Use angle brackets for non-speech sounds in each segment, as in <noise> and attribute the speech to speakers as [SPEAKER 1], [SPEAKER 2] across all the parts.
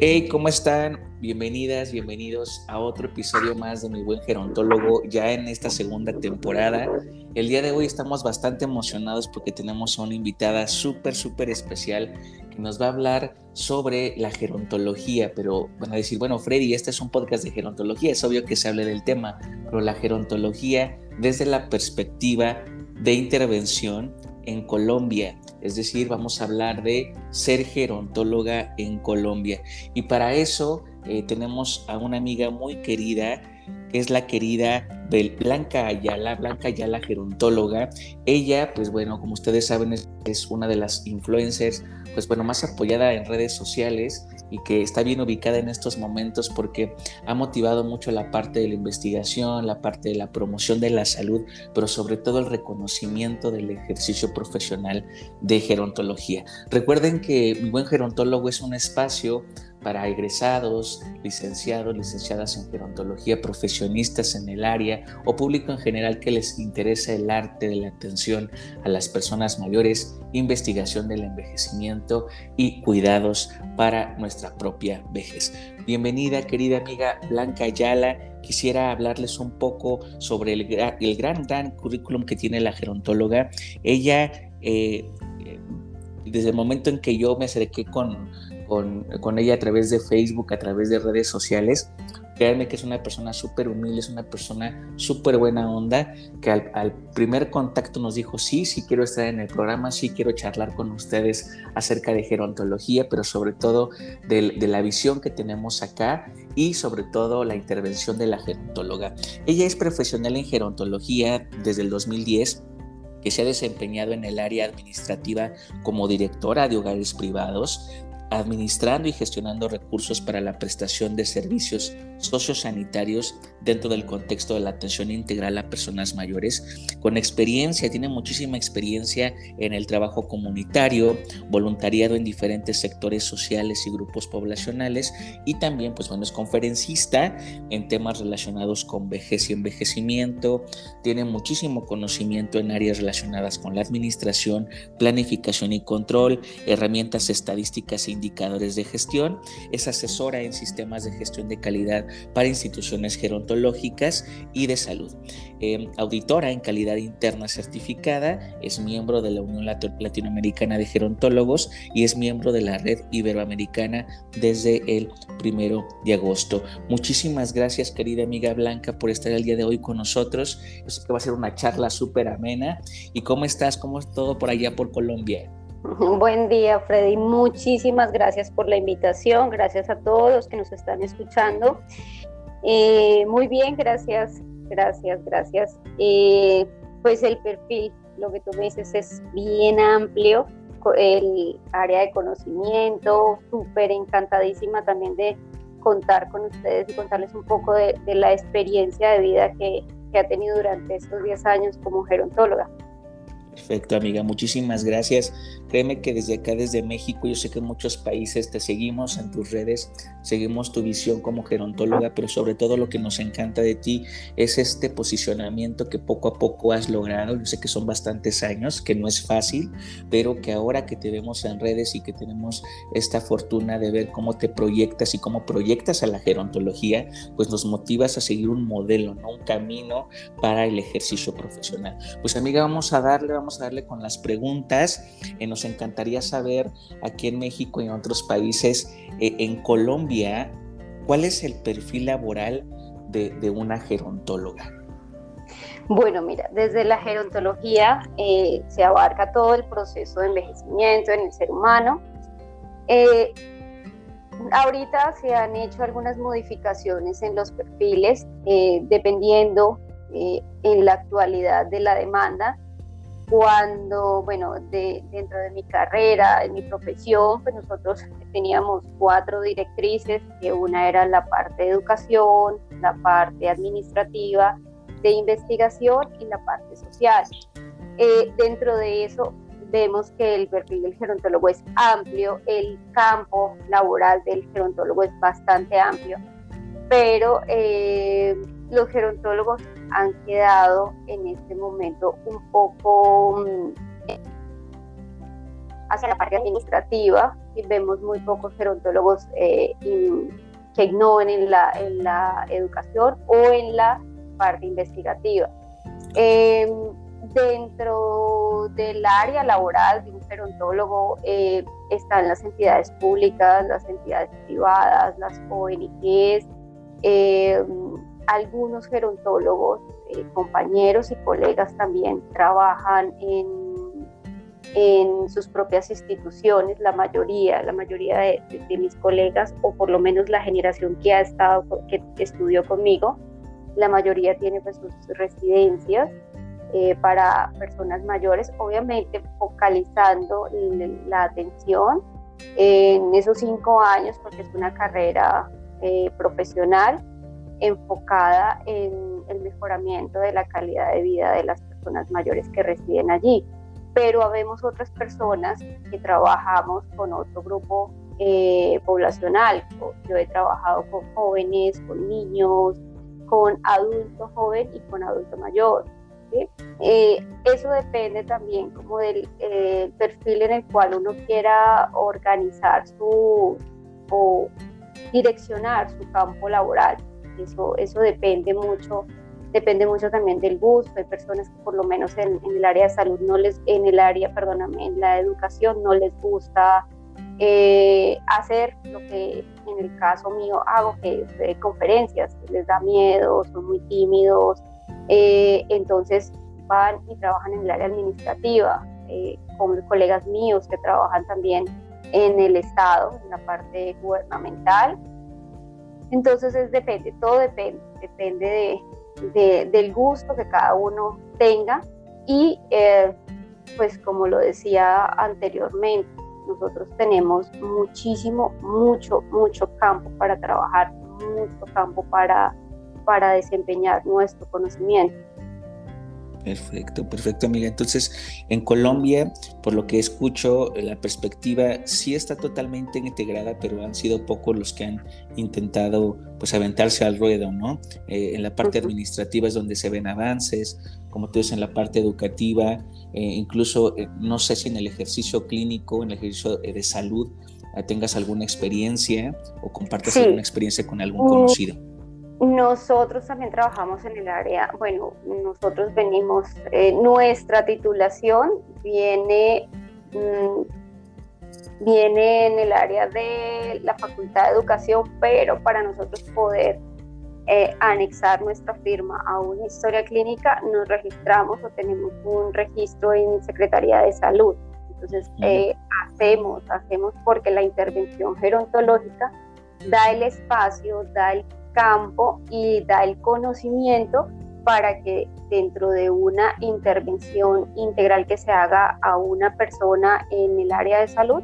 [SPEAKER 1] Hey, ¿cómo están? Bienvenidas, bienvenidos a otro episodio más de Mi Buen Gerontólogo, ya en esta segunda temporada. El día de hoy estamos bastante emocionados porque tenemos a una invitada súper, súper especial que nos va a hablar sobre la gerontología, pero van a decir, bueno, Freddy, este es un podcast de gerontología, es obvio que se hable del tema, pero la gerontología desde la perspectiva de intervención en Colombia. Es decir, vamos a hablar de ser gerontóloga en Colombia. Y para eso eh, tenemos a una amiga muy querida, que es la querida Blanca Ayala, Blanca Ayala gerontóloga. Ella, pues bueno, como ustedes saben, es, es una de las influencers, pues bueno, más apoyada en redes sociales y que está bien ubicada en estos momentos porque ha motivado mucho la parte de la investigación, la parte de la promoción de la salud, pero sobre todo el reconocimiento del ejercicio profesional de gerontología. Recuerden que mi buen gerontólogo es un espacio para egresados, licenciados, licenciadas en gerontología, profesionistas en el área o público en general que les interesa el arte de la atención a las personas mayores, investigación del envejecimiento y cuidados para nuestra propia vejez. Bienvenida, querida amiga Blanca Ayala. Quisiera hablarles un poco sobre el, gran, gran currículum que tiene la gerontóloga. Ella, eh, eh, desde el momento en que yo me acerqué con con, ella a través de Facebook, a través de redes sociales. Créanme que es una persona súper humilde, es una persona súper buena onda, que al, primer contacto nos dijo, sí, sí quiero estar en el programa, sí quiero charlar con ustedes acerca de gerontología, pero sobre todo de, de la visión que tenemos acá y sobre todo la intervención de la gerontóloga. Ella es profesional en gerontología desde el 2010 que se ha desempeñado en el área administrativa como directora de hogares privados, administrando y gestionando recursos para la prestación de servicios sociosanitarios dentro del contexto de la atención integral a personas mayores, con experiencia, tiene muchísima experiencia en el trabajo comunitario, voluntariado en diferentes sectores sociales y grupos poblacionales y también, pues bueno, es conferencista en temas relacionados con vejez y envejecimiento, tiene muchísimo conocimiento en áreas relacionadas con la administración, planificación y control, herramientas estadísticas e indicadores de gestión, es asesora en sistemas de gestión de calidad para instituciones gerontológicas y de salud. Em, auditora en calidad interna certificada, es miembro de la Unión Latinoamericana de Gerontólogos y es miembro de la Red Iberoamericana desde el primero de agosto. Muchísimas gracias, querida amiga Blanca, por estar el día de hoy con nosotros. Yo sé que va a ser una charla súper amena. ¿Y cómo estás? ¿Cómo es todo por allá por Colombia?
[SPEAKER 2] Buen día, Freddy. Muchísimas gracias por la invitación. Gracias a todos los que nos están escuchando. Eh, muy bien, gracias, gracias, gracias. Eh, pues el perfil, lo que tú me dices, es bien amplio. El área de conocimiento, súper encantadísima también de contar con ustedes y contarles un poco de, la experiencia de vida que, que ha tenido durante estos 10 años como gerontóloga.
[SPEAKER 1] Perfecto, amiga. Muchísimas gracias. Créeme que desde acá, desde México, yo sé que en muchos países te seguimos en tus redes, seguimos tu visión como gerontóloga, pero sobre todo lo que nos encanta de ti es este posicionamiento que poco a poco has logrado. Yo sé que son bastantes años, que no es fácil, pero que ahora que te vemos en redes y que tenemos esta fortuna de ver cómo te proyectas y cómo proyectas a la gerontología, pues nos motivas a seguir un modelo, ¿no? un camino para el ejercicio profesional. Pues amiga, vamos a darle, vamos a darle con las preguntas. Eh, nos encantaría saber aquí en México y en otros países, eh, en Colombia, ¿cuál es el perfil laboral de, una gerontóloga?
[SPEAKER 2] Bueno, mira, desde la gerontología eh, se abarca todo el proceso de envejecimiento en el ser humano. ahorita se han hecho algunas modificaciones en los perfiles, dependiendo en la actualidad de la demanda cuando, bueno, de, dentro de mi carrera, en mi profesión, pues nosotros teníamos cuatro directrices, que una era la parte de educación, la parte administrativa, de investigación y la parte social. Eh, dentro de eso vemos que el perfil del gerontólogo es amplio, el campo laboral del gerontólogo es bastante amplio, pero eh, los gerontólogos han quedado en este momento un poco mm, hacia la parte administrativa y vemos muy pocos gerontólogos eh, que ignoren la, en la educación o en la parte investigativa. Em, dentro del área laboral de un gerontólogo eh, están las entidades públicas, las entidades privadas, las ONGs, em, algunos gerontólogos, eh, compañeros y colegas también trabajan en en sus propias instituciones, la mayoría, la mayoría de, mis colegas, o por lo menos la generación que ha estado, que estudió conmigo, la mayoría tiene pues sus residencias eh, para personas mayores, obviamente focalizando la atención en esos cinco años, porque es una carrera eh, profesional enfocada en el mejoramiento de la calidad de vida de las personas mayores que residen allí pero habemos otras personas que trabajamos con otro grupo eh, poblacional. Yo he trabajado con jóvenes, con niños, con adulto joven y con adulto mayor. Eh, eso depende también como del eh, perfil en el cual uno quiera organizar su o direccionar su campo laboral. Eso, eso depende mucho depende mucho también del gusto. Hay personas que por lo menos en, el área de salud no les, en el área, perdóname, en la educación no les gusta eh, hacer lo que en el caso mío hago, que es de conferencias, les da miedo, son muy tímidos, eh, entonces van y trabajan en el área administrativa, eh, con colegas míos que trabajan también en el Estado, en la parte gubernamental. Entonces es depende, todo depende, depende de, del gusto que cada uno tenga y eh, pues como lo decía anteriormente, nosotros tenemos muchísimo, mucho, mucho campo para trabajar, mucho campo para, para desempeñar nuestro conocimiento.
[SPEAKER 1] Perfecto, perfecto, amiga. Entonces, en Colombia, por lo que escucho, la perspectiva sí está totalmente integrada, pero han sido pocos los que han intentado, pues, aventarse al ruedo, ¿no? Eh, en la parte administrativa es donde se ven avances, como tú dices, en la parte educativa, eh, incluso, eh, no sé si en el ejercicio clínico, en el ejercicio de salud, tengas alguna experiencia o compartas alguna experiencia con algún conocido.
[SPEAKER 2] Nosotros también trabajamos en el área, bueno, nosotros venimos, eh, nuestra titulación viene, mm, viene en el área de la Facultad de Educación, pero para nosotros poder eh, anexar nuestra firma a una historia clínica, nos registramos o tenemos un registro en Secretaría de Salud. Entonces, eh, hacemos, hacemos porque la intervención gerontológica da el espacio, da el campo y da el conocimiento para que dentro de una intervención integral que se haga a una persona en el área de salud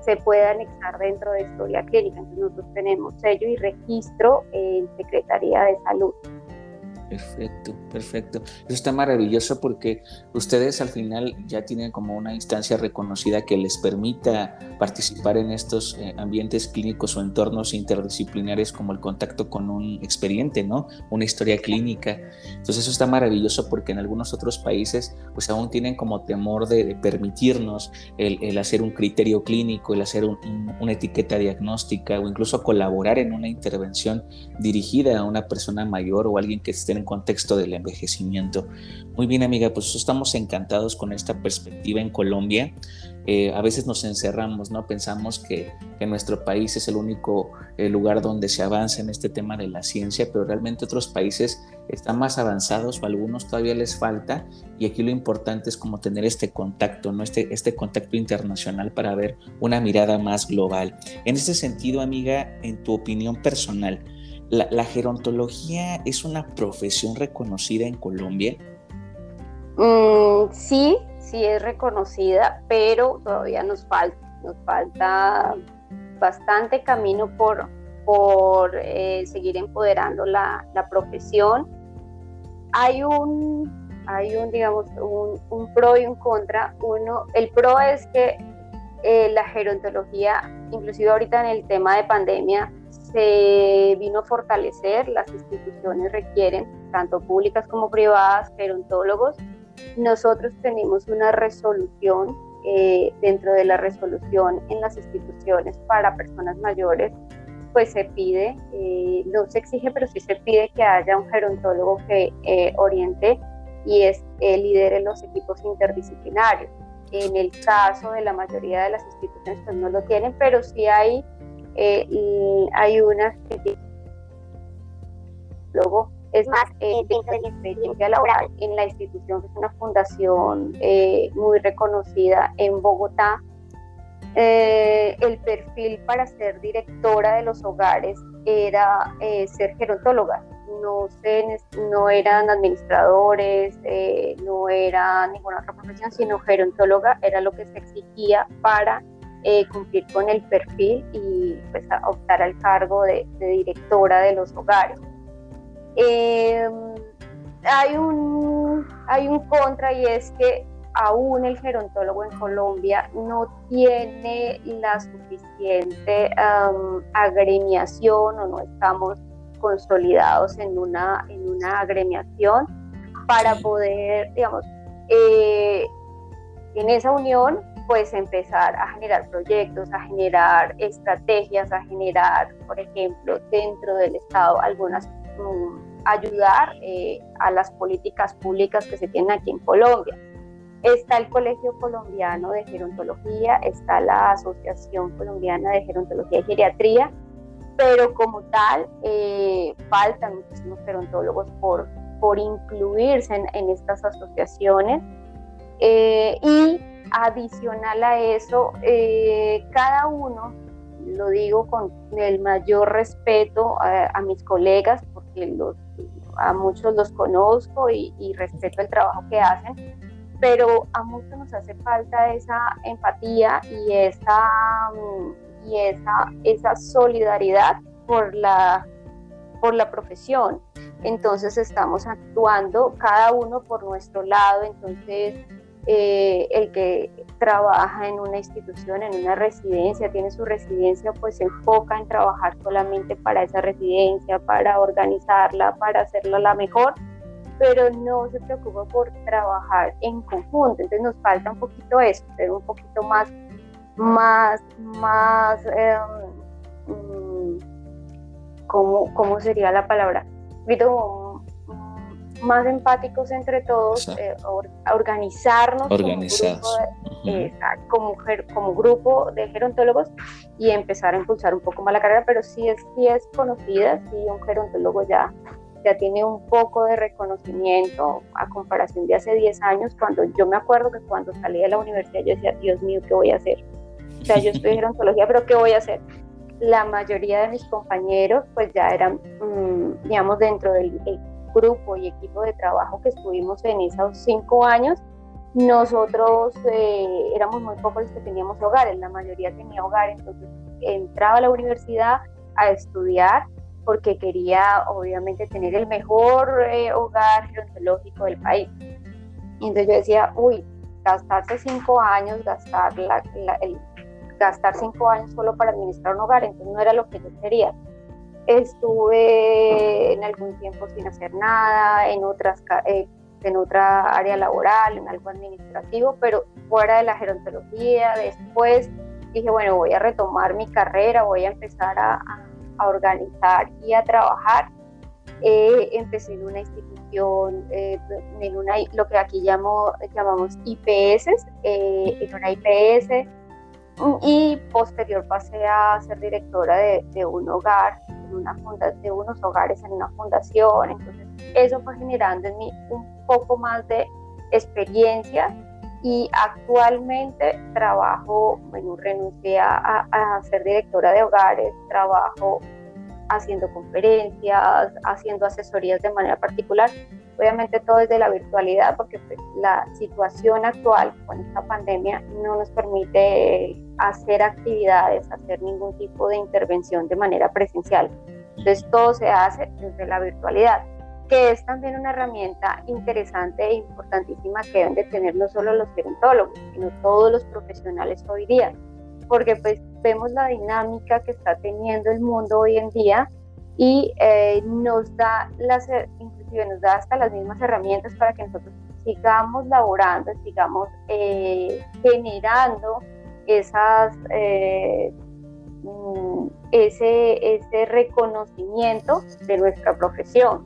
[SPEAKER 2] se pueda anexar dentro de historia clínica. Entonces nosotros tenemos sello y registro en Secretaría de Salud.
[SPEAKER 1] Perfecto, perfecto. Eso está maravilloso porque ustedes al final ya tienen como una instancia reconocida que les permita participar en estos eh, ambientes clínicos o entornos interdisciplinares como el contacto con un experiente, ¿no? Una historia clínica. Entonces eso está maravilloso porque en algunos otros países pues aún tienen como temor de, permitirnos el, hacer un criterio clínico, el hacer una etiqueta diagnóstica o incluso colaborar en una intervención dirigida a una persona mayor o alguien que esté en contexto del envejecimiento. Muy bien, amiga, pues estamos encantados con esta perspectiva en Colombia. Eh, a veces nos encerramos, ¿no? Pensamos que, nuestro país es el único eh, lugar donde se avanza en este tema de la ciencia, pero realmente otros países están más avanzados o algunos todavía les falta y aquí lo importante es como tener este contacto, ¿no? Este, este contacto internacional para ver una mirada más global. En ese sentido, amiga, en tu opinión personal, ¿La, gerontología es una profesión reconocida en Colombia?
[SPEAKER 2] Mm, sí, sí es reconocida, pero todavía nos falta, nos falta bastante camino por, por eh, seguir empoderando la, profesión. Hay un, hay un, digamos, un, pro y un contra. Uno, el pro es que eh, la gerontología, inclusive ahorita en el tema de pandemia, se vino a fortalecer, las instituciones requieren, tanto públicas como privadas, gerontólogos. Nosotros tenemos una resolución eh, dentro de la resolución en las instituciones para personas mayores, pues se pide, eh, no se exige, pero sí se pide que haya un gerontólogo que eh, oriente y es, lidere los equipos interdisciplinarios. En el caso de la mayoría de las instituciones, pues no lo tienen, pero sí hay, hay unas que luego es más, eh, dentro de mi experiencia laboral en la institución, que es una fundación eh, muy reconocida en Bogotá, eh, el perfil para ser directora de los hogares era ser gerontóloga. No, no eran administradores, no era ninguna otra profesión, sino gerontóloga era lo que se exigía para cumplir con el perfil y pues, optar al cargo de directora de los hogares. Eh, hay, un, hay un contra y es que aún el gerontólogo en Colombia no tiene la suficiente agremiación o no estamos consolidados en una, en una agremiación para poder, digamos, eh, en esa unión, pues empezar a generar proyectos, a generar estrategias, a generar, por ejemplo, dentro del Estado algunas ayudar eh, a las políticas públicas que se tienen aquí en Colombia. Está el Colegio Colombiano de Gerontología, está la Asociación Colombiana de Gerontología y Geriatría, pero como tal eh, faltan muchísimos gerontólogos por, por incluirse en, estas asociaciones. Eh, y adicional a eso, cada uno lo digo con el mayor respeto a, mis colegas, porque los, a muchos los conozco y, respeto el trabajo que hacen, pero a muchos nos hace falta esa empatía y esa, y esa, esa solidaridad por la, por la profesión. Entonces estamos actuando cada uno por nuestro lado, entonces eh, el que trabaja en una institución, en una residencia, tiene su residencia, pues se enfoca en trabajar solamente para esa residencia, para organizarla, para hacerla la mejor, pero no se preocupa por trabajar en conjunto. Entonces nos falta un poquito eso, ser un poquito más, más, más, em, mm, ¿cómo, sería la palabra? Un más empáticos entre todos, eh, organizarnos Como, grupo como, grupo de gerontólogos y empezar a impulsar un poco más la carrera, pero sí es, sí es conocida, sí un gerontólogo ya, ya tiene un poco de reconocimiento a comparación de hace 10 años, cuando yo me acuerdo que cuando salí de la universidad yo decía, Dios mío, ¿qué voy a hacer? O sea, yo <laughs> estudié gerontología, pero ¿qué voy a hacer? La mayoría de mis compañeros pues ya eran, mm, digamos, dentro del grupo y equipo de trabajo que estuvimos en esos cinco años, nosotros eh, éramos muy pocos los que teníamos hogares, la mayoría tenía hogar, entonces entraba a la universidad a estudiar porque quería obviamente tener el mejor eh, hogar gerontológico del país. Y entonces yo decía, uy, gastarse cinco años, gastar, la, el, gastar cinco años solo para administrar un hogar, entonces no era lo que yo quería. Estuve en algún tiempo sin hacer nada, en, otras, eh, en otra área laboral, en algo administrativo, pero fuera de la gerontología. Después dije, bueno, voy a retomar mi carrera, voy a empezar a, organizar y a trabajar. Eh, empecé en una institución, eh, en una, lo que aquí llamamos IPS, en una IPS, y posterior pasé a ser directora de un hogar una de unos hogares en una fundación. Entonces, eso fue generando en mí un poco más de experiencia y actualmente trabajo, bueno, renuncié a, a, ser directora de hogares, trabajo haciendo conferencias, haciendo asesorías de manera particular. Obviamente todo desde la virtualidad porque pues, la situación actual con esta pandemia no nos permite hacer actividades, hacer ningún tipo de intervención de manera presencial. Entonces todo se hace desde la virtualidad, que es también una herramienta interesante e importantísima que deben de tener no solo los gerontólogos, sino todos los profesionales hoy día, porque pues vemos la dinámica que está teniendo el mundo hoy en día y eh, nos da las, inclusive nos da hasta las mismas herramientas para que nosotros sigamos laborando, sigamos eh, generando esas, eh, mm, ese, ese reconocimiento de nuestra profesión,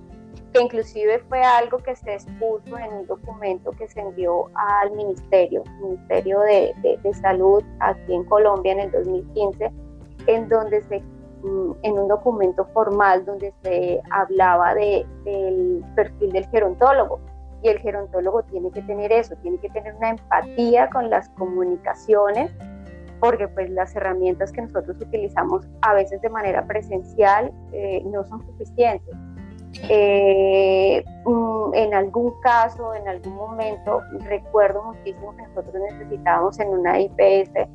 [SPEAKER 2] que inclusive fue algo que se expuso en un documento que se envió al Ministerio, Ministerio de, de Salud aquí en Colombia en el 2015, en donde se en un documento formal donde se hablaba de, del perfil del gerontólogo. Y el gerontólogo tiene que tener eso, tiene que tener una empatía con las comunicaciones, porque pues las herramientas que nosotros utilizamos a veces de manera presencial eh, no son suficientes. Eh, mm, en algún caso, en algún momento, recuerdo muchísimo que nosotros necesitábamos en una IPS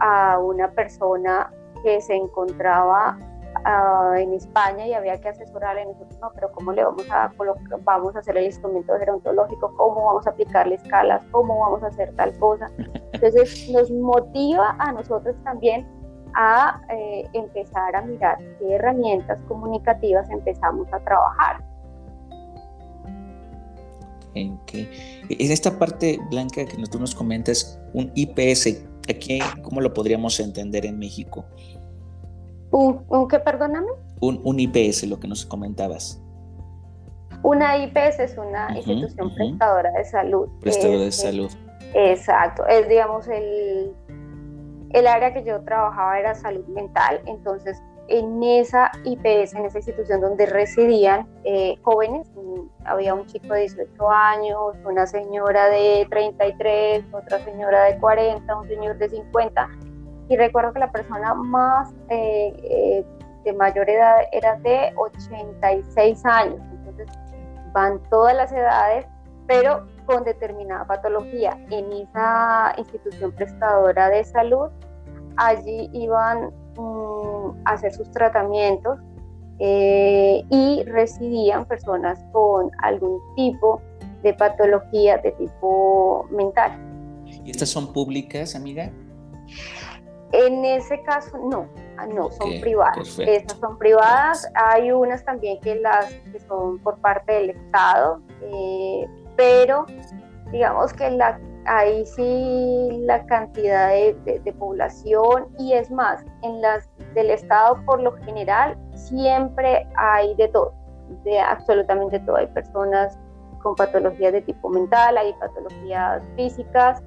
[SPEAKER 2] a una persona que se encontraba uh, en España y había que asesorarle. Nosotros, no, pero ¿cómo le vamos a vamos a hacer el instrumento gerontológico? ¿Cómo vamos a aplicarle escalas? ¿Cómo vamos a hacer tal cosa? <laughs> Entonces nos motiva a nosotros también a eh, empezar a mirar qué herramientas comunicativas empezamos a trabajar.
[SPEAKER 1] En, en esta parte, Blanca, que tú nos comentas, un IPS, Aquí, ¿cómo lo podríamos entender en México?
[SPEAKER 2] ¿Un, qué, perdóname?
[SPEAKER 1] Un, IPS, lo que nos comentabas.
[SPEAKER 2] Una IPS es una institución prestadora de salud.
[SPEAKER 1] Prestadora de salud.
[SPEAKER 2] Exacto, es digamos el, el área que yo trabajaba era salud mental, entonces en esa IPS, en esa institución donde residían eh, jóvenes, había un chico de 18 años, una señora de 33, otra señora de 40, un señor de 50, y recuerdo que la persona más eh, eh, de mayor edad era de 86 años, entonces van todas las edades, pero con determinada patología. En esa institución prestadora de salud, allí iban hacer sus tratamientos eh, y residían personas con algún tipo de patología de tipo mental.
[SPEAKER 1] ¿Y estas son públicas, amiga?
[SPEAKER 2] En ese caso, no, ah, no, son privadas. Estas son privadas. Hay unas también que las que son por parte del Estado, eh, pero digamos que la ahí sí la cantidad de, población y es más, en las del Estado por lo general siempre hay de todo, de absolutamente todo. Hay personas con patologías de tipo mental, hay patologías físicas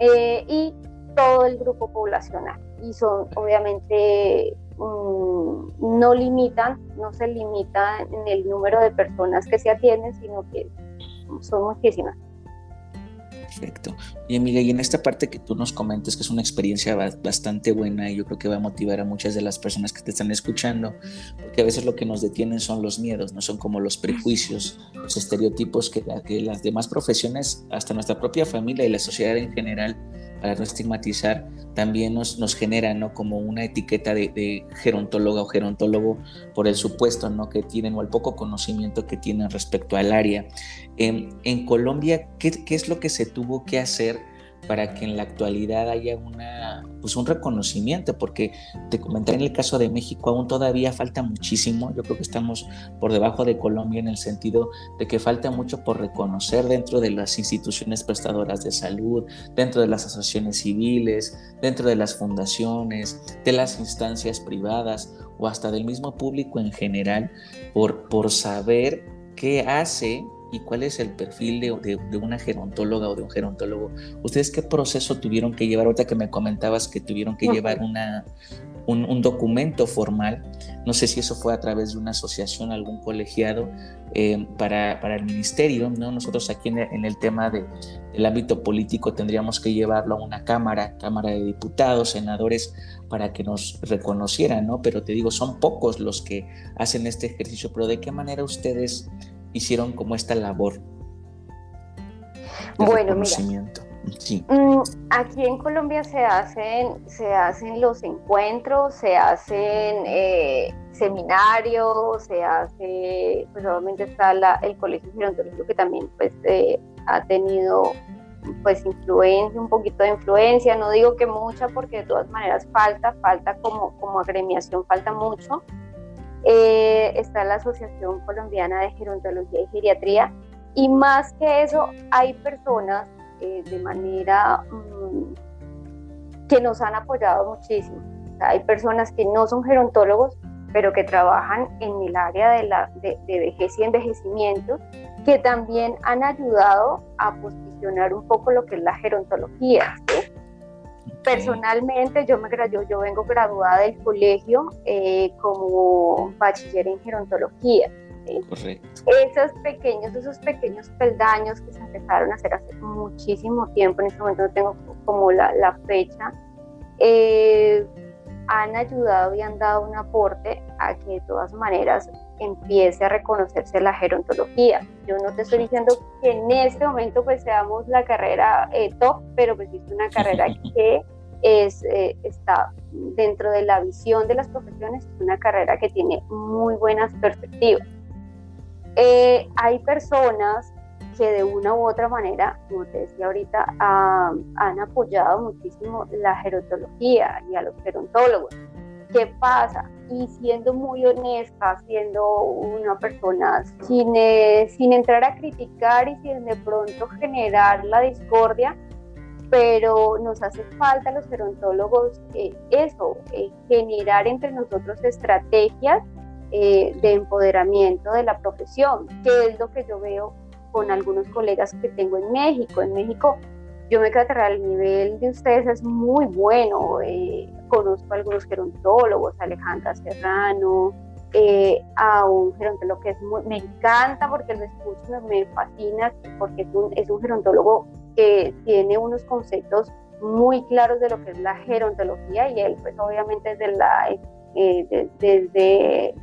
[SPEAKER 2] eh, y todo el grupo poblacional. Y son obviamente mm, no limitan, no se limitan en el número de personas que se atienden, sino que son muchísimas.
[SPEAKER 1] Perfecto. Y amiga, y en esta parte que tú nos comentes, que es una experiencia bastante buena y yo creo que va a motivar a muchas de las personas que te están escuchando, porque a veces lo que nos detienen son los miedos, no son como los prejuicios, los estereotipos que, que las demás profesiones, hasta nuestra propia familia y la sociedad en general, para no estigmatizar, también nos, nos genera ¿no? como una etiqueta de, de gerontóloga o gerontólogo por el supuesto ¿no? que tienen o el poco conocimiento que tienen respecto al área. en Colombia, ¿qué, ¿qué, es lo que se tuvo que hacer para que en la actualidad haya una, pues un reconocimiento, porque te comentaré en el caso de México aún todavía falta muchísimo, yo creo que estamos por debajo de Colombia en el sentido de que falta mucho por reconocer dentro de las instituciones prestadoras de salud, dentro de las asociaciones civiles, dentro de las fundaciones, de las instancias privadas o hasta del mismo público en general, por, por saber qué hace y cuál es el perfil de, una gerontóloga o de un gerontólogo. ¿Ustedes qué proceso tuvieron que llevar? Ahorita que me comentabas que tuvieron que llevar una, un, documento formal, no sé si eso fue a través de una asociación, algún colegiado eh, para, para, el ministerio, ¿no? Nosotros aquí en el, tema de, del ámbito político tendríamos que llevarlo a una cámara, cámara de diputados, senadores, para que nos reconocieran, ¿no? Pero te digo, son pocos los que hacen este ejercicio, pero ¿de qué manera ustedes hicieron como esta labor
[SPEAKER 2] de bueno, reconocimiento? Mm, aquí en Colombia se hacen, se hacen los encuentros, se hacen eh, seminarios, se hace, pues obviamente está el Colegio Gerontológico que también pues eh, ha tenido pues influencia, un poquito de influencia, no digo que mucha porque de todas maneras falta, falta como, como agremiación, falta mucho, eh, está la Asociación Colombiana de Gerontología y Geriatría y más que eso, hay personas eh, de manera mm, que nos han apoyado muchísimo. hay personas que no son gerontólogos, pero que trabajan en el área de, la, de, vejez y envejecimiento, que también han ayudado a posicionar un poco lo que es la gerontología. Personalmente, yo, me, yo, yo vengo graduada del colegio eh, como bachiller en gerontología. Esos pequeños, esos pequeños peldaños que se empezaron a hacer hace muchísimo tiempo, en este momento no tengo como la, la fecha, eh, han ayudado y han dado un aporte a que de todas maneras empiece a reconocerse la gerontología. Yo no te estoy diciendo que en este momento pues seamos la carrera eh, top, pero pues es una carrera <laughs> que es, eh, está dentro de la visión de las profesiones, es una carrera que tiene muy buenas perspectivas. Eh, hay personas que de una u otra manera, como te decía ahorita, han apoyado muchísimo la gerontología y a los gerontólogos. ¿Qué pasa? Y siendo muy honesta, siendo una persona sin, eh, sin entrar a criticar y sin de pronto generar la discordia, pero nos hace falta a los gerontólogos eh, eso, eh, generar entre nosotros estrategias de empoderamiento de la profesión, que es lo que yo veo con algunos colegas que tengo en México. En México yo me quedo el nivel de ustedes es muy bueno. Eh, conozco a algunos gerontólogos, Alejandra Serrano, eh, a un gerontólogo que es muy, me encanta porque lo escucho, me fascina porque es un, es un gerontólogo que tiene unos conceptos muy claros de lo que es la gerontología y él pues obviamente desde la eh, desde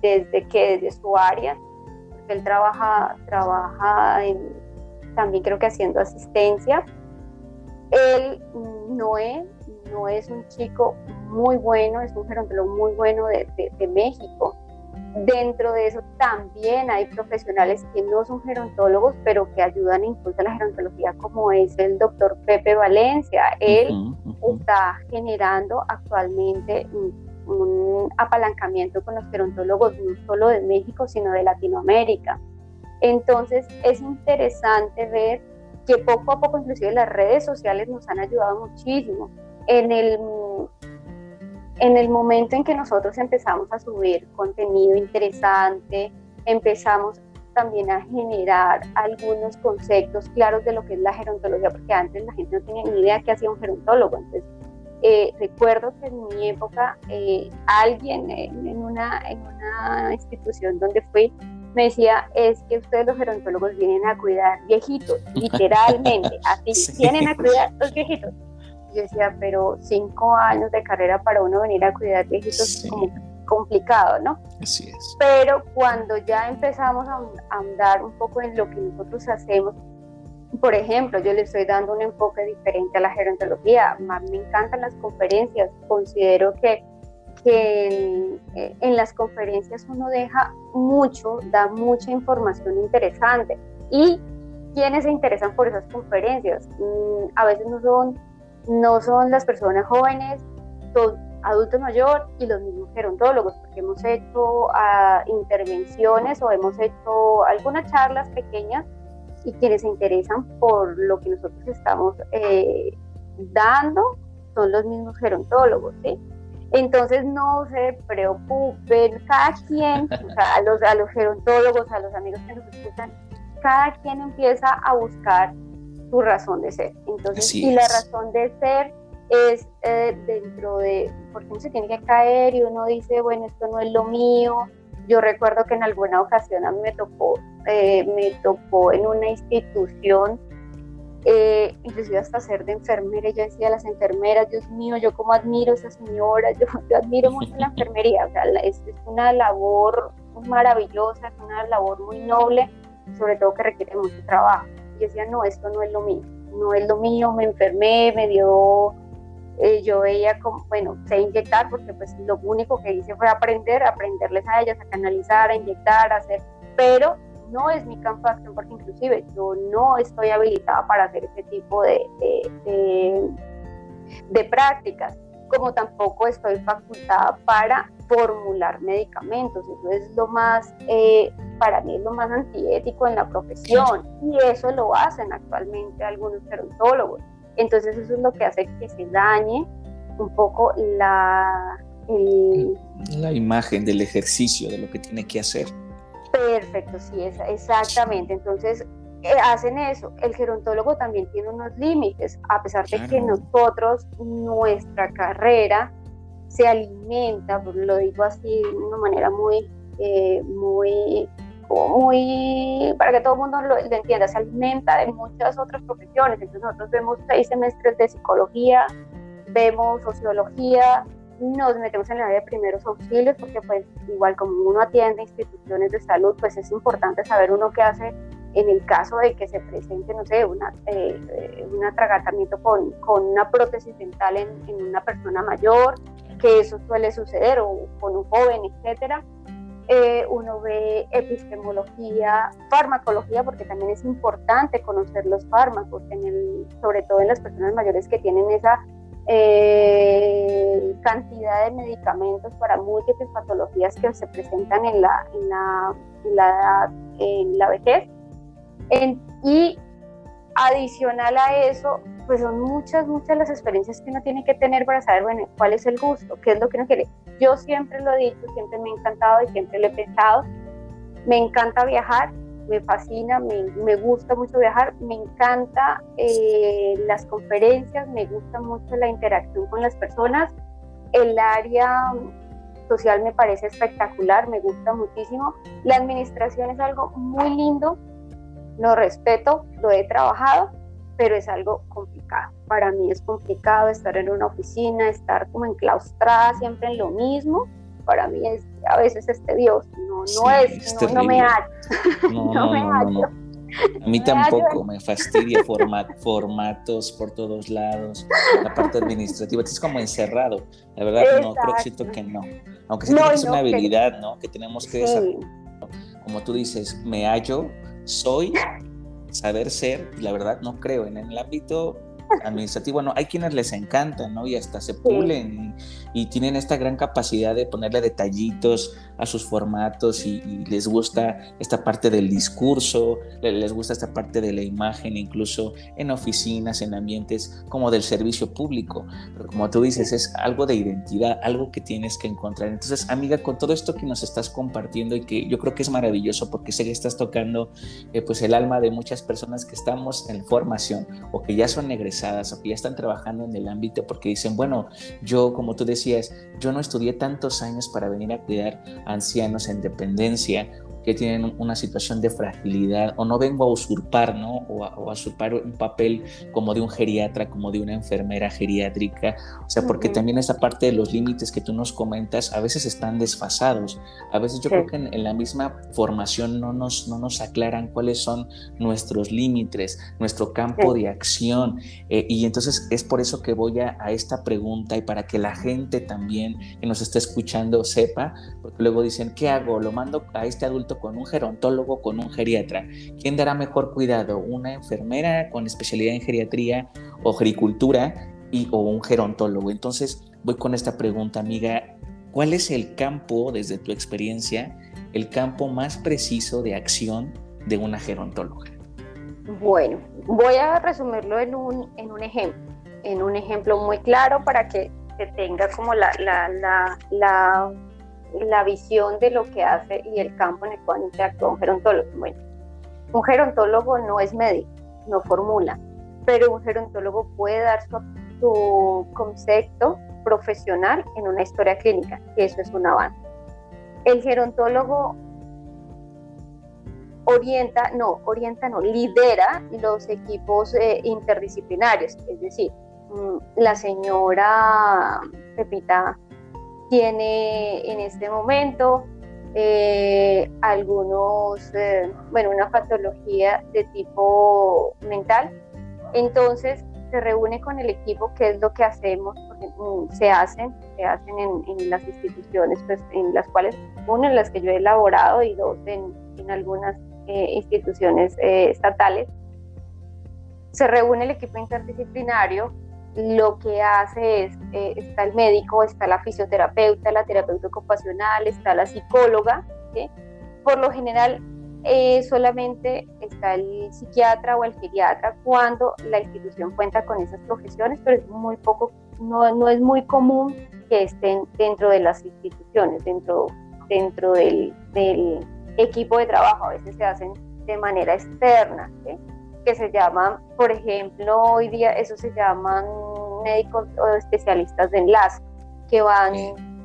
[SPEAKER 2] desde que desde su área él trabaja, trabaja también creo que haciendo asistencia. Él no es, no es un chico muy bueno, es un gerontólogo muy bueno de, de, México. Dentro de eso también hay profesionales que no son gerontólogos, pero que ayudan a impulsar la gerontología, como es el doctor Pepe Valencia. Él está generando actualmente un apalancamiento con los gerontólogos no solo de México, sino de Latinoamérica. Entonces es interesante ver que poco a poco inclusive las redes sociales nos han ayudado muchísimo. En el, en el momento en que nosotros empezamos a subir contenido interesante, empezamos también a generar algunos conceptos claros de lo que es la gerontología, porque antes la gente no tenía ni idea qué hacía un gerontólogo. Entonces, eh, recuerdo que en mi época eh, alguien en, una, en una institución donde fui me decía, es que ustedes los gerontólogos vienen a cuidar viejitos, <laughs> literalmente, así, vienen a cuidar los viejitos. Yo decía, pero cinco años de carrera para uno venir a cuidar viejitos es como complicado, ¿no?
[SPEAKER 1] Así es.
[SPEAKER 2] Pero cuando ya empezamos a andar un poco en lo que nosotros hacemos, por ejemplo, yo le estoy dando un enfoque diferente a la gerontología. Me encantan las conferencias. Considero que, que en, las conferencias uno deja mucho, da mucha información interesante. Y quienes se interesan por esas conferencias, mm, a veces no son, no son las personas jóvenes, son adultos mayor y los mismos gerontólogos, porque hemos hecho ah, intervenciones o hemos hecho algunas charlas pequeñas y quienes se interesan por lo que nosotros estamos eh, dando son los mismos gerontólogos, ¿sí? Entonces no se preocupen, cada quien, a, los, a los gerontólogos, a los amigos que nos escuchan, cada quien empieza a buscar su razón de ser. Entonces, y la razón de ser es eh, dentro de, porque uno se tiene que caer y uno dice, bueno, esto no es lo mío, yo recuerdo que en alguna ocasión a mí me tocó, eh, me tocó en una institución, eh, inclusive hasta ser de enfermera, yo decía a las enfermeras, Dios mío, yo como admiro a esa señora, <laughs> yo, admiro mucho la enfermería, o sea, es, es, una labor maravillosa, es una labor muy noble, sobre todo que requiere mucho trabajo. Y yo decía, no, esto no es lo mío, no es lo mío, me enfermé, me dio eh, yo veía como, bueno, sé inyectar porque pues lo único que hice fue aprender, aprenderles a ellas a canalizar, a inyectar, a hacer, pero no es mi campo de acción porque inclusive yo no estoy habilitada para hacer ese tipo de, de, prácticas, como tampoco estoy facultada para formular medicamentos, eso es lo más, eh, para mí es lo más antiético en la profesión y eso lo hacen actualmente algunos gerontólogos. Entonces eso es lo que hace que se dañe un poco la...
[SPEAKER 1] la imagen del ejercicio, de lo que tiene que hacer.
[SPEAKER 2] Perfecto, sí, es, exactamente. Entonces eh, hacen eso. El gerontólogo también tiene unos límites, a pesar de que nosotros, nuestra carrera se alimenta, lo digo así de una manera muy, eh, muy, muy, para que todo el mundo lo, entienda, se alimenta de muchas otras profesiones. Entonces nosotros vemos seis semestres de psicología, vemos sociología, nos metemos en la área de primeros auxilios, porque pues igual como uno atiende instituciones de salud, pues es importante saber uno qué hace en el caso de que se presente, no sé, una, eh, un atragatamiento con, con, una prótesis dental en, en, una persona mayor, que eso suele suceder, o con un joven, etcétera. Eh, uno ve epistemología, farmacología, porque también es importante conocer los fármacos, en el, sobre todo en las personas mayores que tienen esa eh, cantidad de medicamentos para múltiples patologías que se presentan en la, en la, en la, en la vejez. y adicional a eso, pues son muchas, muchas las experiencias que uno tiene que tener para saber, bueno, cuál es el gusto, qué es lo que uno quiere. Yo siempre lo he dicho, siempre me ha encantado y siempre lo he pensado. Me encanta viajar, me fascina, me, gusta mucho viajar, me encanta eh, las conferencias, me gusta mucho la interacción con las personas. El área social me parece espectacular, me gusta muchísimo. La administración es algo muy lindo, lo respeto, lo he trabajado, pero es algo complicado. Para mí es complicado estar en una oficina, estar como enclaustrada siempre en lo mismo para mí es, a veces es tedioso, no, no es, no, <laughs> me hallo.
[SPEAKER 1] No, me hallo. A mí tampoco me fastidia formatos por todos lados, la parte administrativa, es como encerrado. La verdad, no, creo que siento que no. Aunque sí es una habilidad, ¿no? Que tenemos que desarrollar. Como tú dices, me hallo, soy, saber ser, la verdad no creo. En el ámbito administrativo, bueno, hay quienes les encantan, ¿no? Y hasta se pulen y, tienen esta gran capacidad de ponerle detallitos a sus formatos y, les gusta esta parte del discurso, les gusta esta parte de la imagen, incluso en oficinas, en ambientes como del servicio público. Pero como tú dices, es algo de identidad, algo que tienes que encontrar. Entonces, amiga, con todo esto que nos estás compartiendo y que yo creo que es maravilloso porque sé que estás tocando eh, pues el alma de muchas personas que estamos en formación o que ya son egresados o que ya están trabajando en el ámbito porque dicen, bueno, yo, como tú decías, yo no estudié tantos años para venir a cuidar ancianos en dependencia que tienen una situación de fragilidad o no vengo a usurpar, ¿no? O a, usurpar un papel como de un geriatra, como de una enfermera geriátrica, o sea, porque también esa parte de los límites que tú nos comentas a veces están desfasados, a veces yo creo que en, la misma formación no nos, no nos aclaran cuáles son nuestros límites, nuestro campo de acción, eh, y entonces es por eso que voy a, a esta pregunta y para que la gente también que nos está escuchando sepa, porque luego dicen, ¿qué hago? ¿Lo mando a este adulto con un gerontólogo, con un geriatra. ¿Quién dará mejor cuidado? ¿Una enfermera con especialidad en geriatría o agricultura y, o un gerontólogo? Entonces voy con esta pregunta, amiga. ¿Cuál es el campo, desde tu experiencia, el campo más preciso de acción de una gerontóloga?
[SPEAKER 2] Bueno, voy a resumirlo en un, en un ejemplo, en un ejemplo muy claro para que se tenga como la, la, la la visión de lo que hace y el campo en el cual interactúa un gerontólogo. Bueno, un gerontólogo no es médico, no formula, pero un gerontólogo puede dar su, concepto profesional en una historia clínica, y eso es un avance. El gerontólogo orienta, no, orienta, no, lidera los equipos eh, interdisciplinarios, es decir, mm, la señora Pepita tiene en este momento eh, algunos, eh, bueno, una patología de tipo mental. Entonces se reúne con el equipo, que es lo que hacemos, porque mm, se hacen, se hacen en, las instituciones, pues, en las cuales, una en las que yo he elaborado y dos en, en algunas eh, instituciones estatales. Se reúne el equipo interdisciplinario lo que hace es, eh, está el médico, está la fisioterapeuta, la terapeuta ocupacional, está la psicóloga, por lo general eh, solamente está el psiquiatra o el geriatra cuando la institución cuenta con esas profesiones, pero es muy poco, no, no es muy común que estén dentro de las instituciones, dentro, dentro del, del equipo de trabajo. A veces se hacen de manera externa, que se llaman, por ejemplo, hoy día eso se llaman médicos o especialistas de enlace, que van,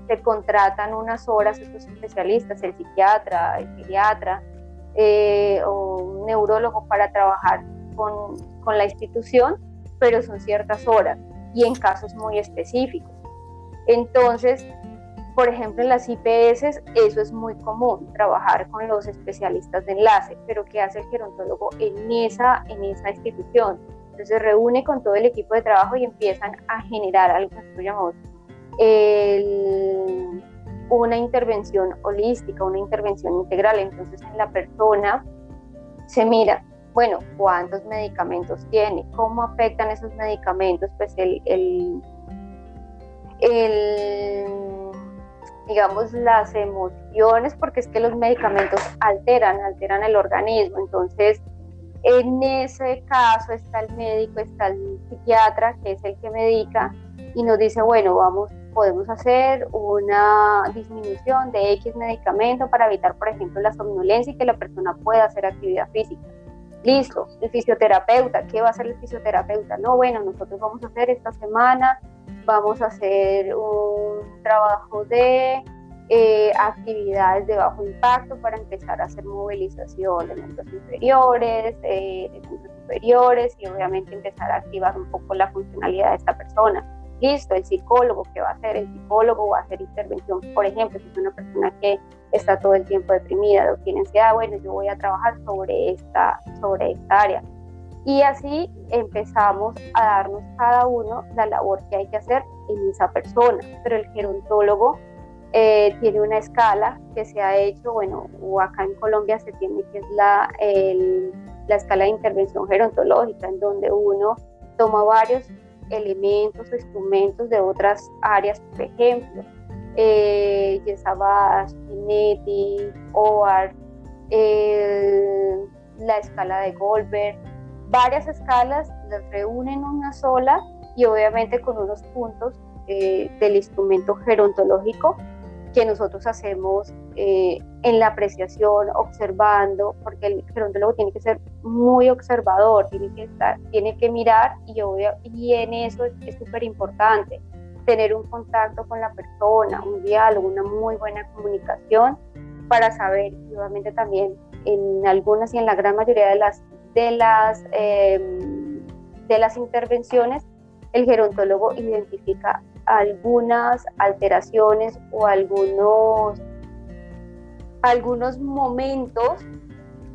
[SPEAKER 2] se contratan unas horas estos especialistas, el psiquiatra, el pediatra eh, o un neurólogo para trabajar con, con la institución, pero son ciertas horas y en casos muy específicos. Entonces, por ejemplo, en las IPS eso es muy común, trabajar con los especialistas de enlace, pero ¿qué hace el gerontólogo en esa, en esa institución? Entonces se reúne con todo el equipo de trabajo y empiezan a generar algo que nosotros llamamos una intervención holística, una intervención integral. Entonces en la persona se mira, bueno, cuántos medicamentos tiene, cómo afectan esos medicamentos, pues el, el, el digamos, las emociones, porque es que los medicamentos alteran, alteran el organismo. Entonces, en ese caso está el médico, está el psiquiatra, que es el que medica, y nos dice, bueno, vamos, podemos hacer una disminución de X medicamento para evitar, por ejemplo, la somnolencia y que la persona pueda hacer actividad física. Listo, el fisioterapeuta, ¿qué va a hacer el fisioterapeuta? No, bueno, nosotros vamos a hacer esta semana vamos a hacer un trabajo de eh, actividades de bajo impacto para empezar a hacer movilización de miembros inferiores, eh, de miembros superiores y obviamente empezar a activar un poco la funcionalidad de esta persona. Listo, el psicólogo, ¿qué va a hacer? El psicólogo va a hacer intervención, por ejemplo, si es una persona que está todo el tiempo deprimida o tiene ansiedad, bueno, yo voy a trabajar sobre esta, sobre esta área y así empezamos a darnos cada uno la labor que hay que hacer en esa persona. Pero el gerontólogo eh, tiene una escala que se ha hecho, bueno, o acá en Colombia se tiene que es la, la escala de intervención gerontológica, en donde uno toma varios elementos o instrumentos de otras áreas, por ejemplo, eh, Yesabash, OAR, la escala de Goldberg, varias escalas, las reúnen en una sola y obviamente con unos puntos eh, del instrumento gerontológico que nosotros hacemos eh, en la apreciación, observando, porque el gerontólogo tiene que ser muy observador, tiene que, estar, tiene que mirar y, obvio, y en eso es súper importante tener un contacto con la persona, un diálogo, una muy buena comunicación para saber, y obviamente también en algunas y en la gran mayoría de las de las, em, de las intervenciones, el gerontólogo identifica algunas alteraciones o algunos, algunos momentos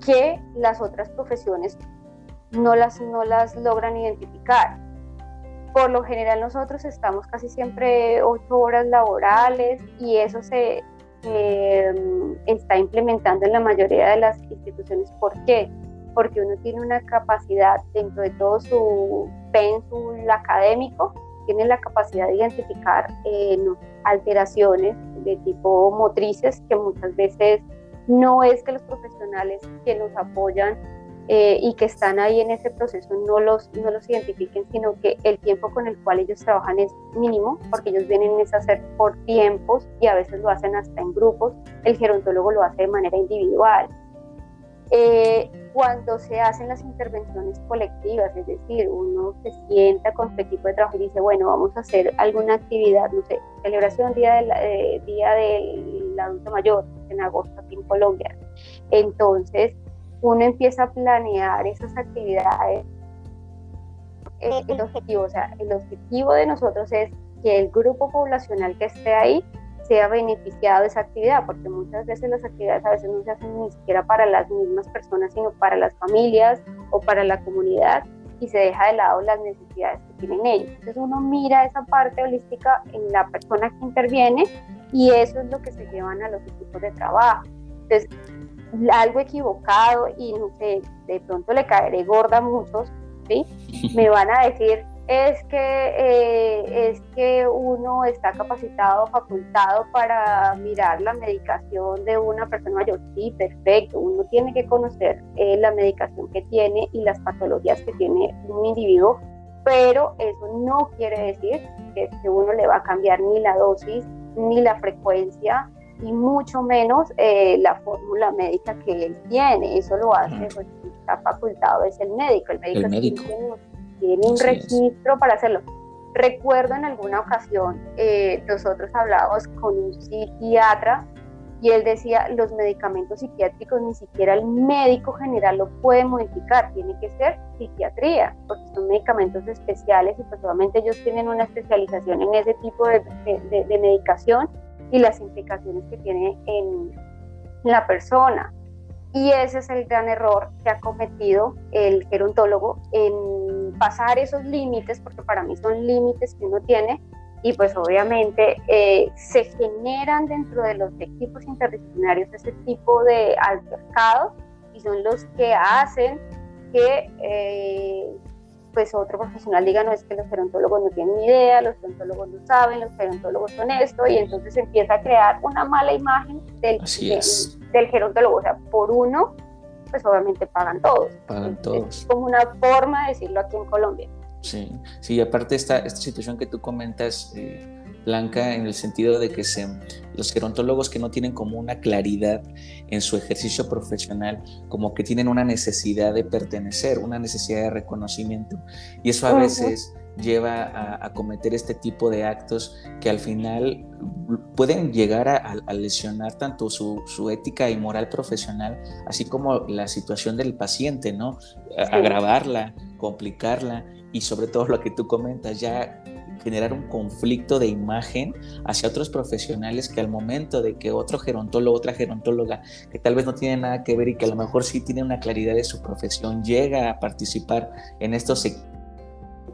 [SPEAKER 2] que las otras profesiones no las, no las logran identificar. Por lo general nosotros estamos casi siempre ocho horas laborales y eso se em, está implementando en la mayoría de las instituciones. ¿Por qué? Porque uno tiene una capacidad dentro de todo su pensum académico, tiene la capacidad de identificar eh, alteraciones de tipo motrices que muchas veces no es que los profesionales que nos apoyan eh, y que están ahí en ese proceso no los, no los identifiquen, sino que el tiempo con el cual ellos trabajan es mínimo, porque ellos vienen a hacer por tiempos y a veces lo hacen hasta en grupos. El gerontólogo lo hace de manera individual. Eh, cuando se hacen las intervenciones colectivas, es decir, uno se sienta con su equipo de trabajo y dice, bueno, vamos a hacer alguna actividad, no sé, celebración Día, del, eh, día del Adulto Mayor, en agosto aquí en Colombia. Entonces, uno empieza a planear esas actividades. El objetivo, o sea, el objetivo de nosotros es que el grupo poblacional que esté ahí sea beneficiado de esa actividad, porque muchas veces las actividades a veces no se hacen ni siquiera para las mismas personas, sino para las familias o para la comunidad y se deja de lado las necesidades que tienen ellos. Entonces uno mira esa parte holística en la persona que interviene y eso es lo que se llevan a los equipos de trabajo. Entonces, algo equivocado y no sé, de pronto le caeré gorda a muchos, ¿sí? <laughs> Me van a decir, es que, eh, es que uno está capacitado, facultado para mirar la medicación de una persona mayor. Sí, perfecto. Uno tiene que conocer eh, la medicación que tiene y las patologías que tiene un individuo, pero eso no quiere decir que, uno le va a cambiar ni la dosis, ni la frecuencia, y mucho menos eh, la fórmula médica que él tiene. Eso lo hace, pues, está facultado, es el médico. El médico,
[SPEAKER 1] el médico
[SPEAKER 2] tiene un registro para hacerlo. Recuerdo en alguna ocasión, eh, nosotros hablábamos con un psiquiatra y él decía, los medicamentos psiquiátricos ni siquiera el médico general lo puede modificar, tiene que ser psiquiatría, porque son medicamentos especiales y pues obviamente ellos tienen una especialización en ese tipo de, de medicación y las implicaciones que tiene en la persona. Y ese es el gran error que ha cometido el gerontólogo en pasar esos límites, porque para mí son límites que uno tiene, y pues obviamente eh, se generan dentro de los equipos interdisciplinarios ese tipo de altercados y son los que hacen que eh, pues otro profesional diga, no es que los gerontólogos no tienen ni idea, los gerontólogos no saben, los gerontólogos son esto, y entonces empieza a crear una mala imagen del, del, gerontólogo. O sea, por uno, pues obviamente pagan todos.
[SPEAKER 1] Pagan todos.
[SPEAKER 2] Es como una forma de decirlo aquí en Colombia.
[SPEAKER 1] Sí, sí, aparte esta, esta situación que tú comentas, eh, Blanca, en el sentido de que se, los gerontólogos que no tienen como una claridad en su ejercicio profesional, como que tienen una necesidad de pertenecer, una necesidad de reconocimiento. Y eso a veces lleva a, cometer este tipo de actos que al final pueden llegar a, lesionar tanto su, ética y moral profesional, así como la situación del paciente, ¿no? Agravarla, complicarla y sobre todo lo que tú comentas, ya generar un conflicto de imagen hacia otros profesionales que al momento de que otro gerontólogo, otra gerontóloga, que tal vez no tiene nada que ver y que a lo mejor sí tiene una claridad de su profesión, llega a participar en estos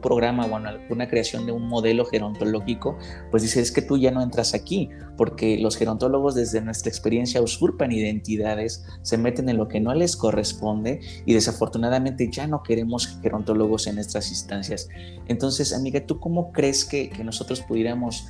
[SPEAKER 1] programa o en alguna creación de un modelo gerontológico, pues dice, es que tú ya no entras aquí, porque los gerontólogos desde nuestra experiencia usurpan identidades, se meten en lo que no les corresponde y desafortunadamente ya no queremos gerontólogos en estas instancias. Entonces, amiga, ¿tú cómo crees que, nosotros pudiéramos